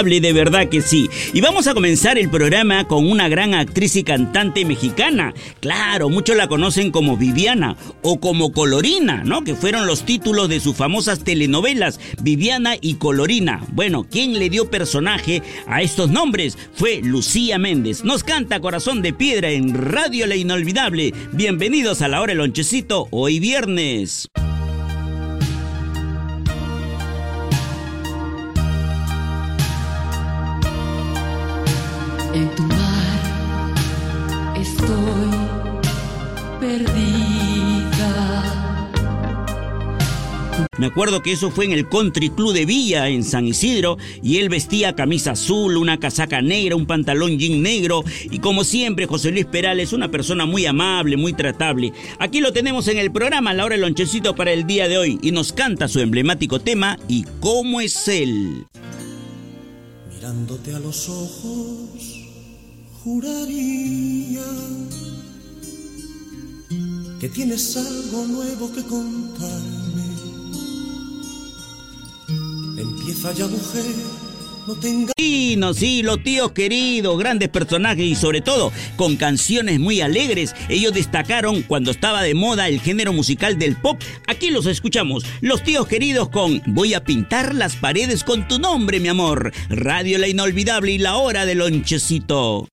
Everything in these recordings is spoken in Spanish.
de verdad que sí. Y vamos a comenzar el programa con una gran actriz y cantante mexicana. Claro, muchos la conocen como Viviana o como Colorina, ¿no? Que fueron los títulos de sus famosas telenovelas, Viviana y Colorina. Bueno, ¿quién le dio personaje a estos nombres? Fue Lucía Méndez. Nos canta Corazón de Piedra en Radio La Inolvidable. Bienvenidos a la hora del lonchecito, hoy viernes. En tu mar estoy perdida. Me acuerdo que eso fue en el Country Club de Villa, en San Isidro, y él vestía camisa azul, una casaca negra, un pantalón jean negro, y como siempre, José Luis Peral es una persona muy amable, muy tratable. Aquí lo tenemos en el programa, la hora del lonchecito para el día de hoy, y nos canta su emblemático tema, ¿Y cómo es él? Mirándote a los ojos juraría que tienes algo nuevo que contarme. Empieza ya, mujer, no tengas. Sí, no, sí, los tíos queridos, grandes personajes y sobre todo con canciones muy alegres. Ellos destacaron cuando estaba de moda el género musical del pop. Aquí los escuchamos, los tíos queridos con Voy a pintar las paredes con tu nombre, mi amor. Radio La Inolvidable y la hora del lonchecito.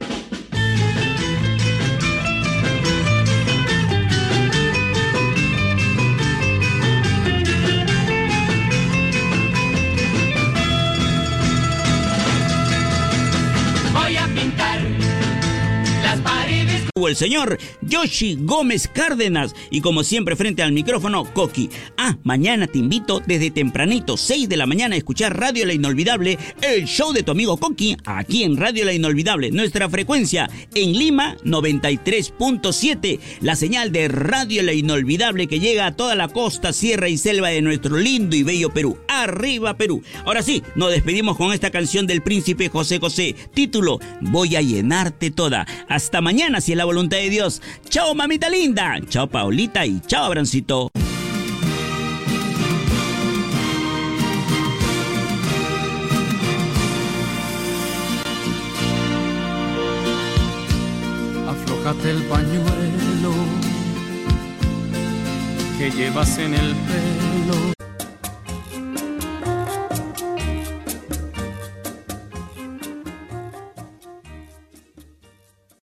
Las paredes. El señor Yoshi Gómez Cárdenas y como siempre frente al micrófono Coqui. Ah, mañana te invito desde tempranito, 6 de la mañana a escuchar Radio La Inolvidable, el show de tu amigo Coqui, aquí en Radio La Inolvidable, nuestra frecuencia en Lima 93.7, la señal de Radio La Inolvidable que llega a toda la costa, sierra y selva de nuestro lindo y bello Perú. Arriba Perú. Ahora sí, nos despedimos con esta canción del príncipe José José, título Voy a llenarte toda. Hasta mañana si es la voluntad de Dios. Chao mamita linda. Chao Paulita y chao Abrancito. Aflójate el pañuelo que llevas en el pelo.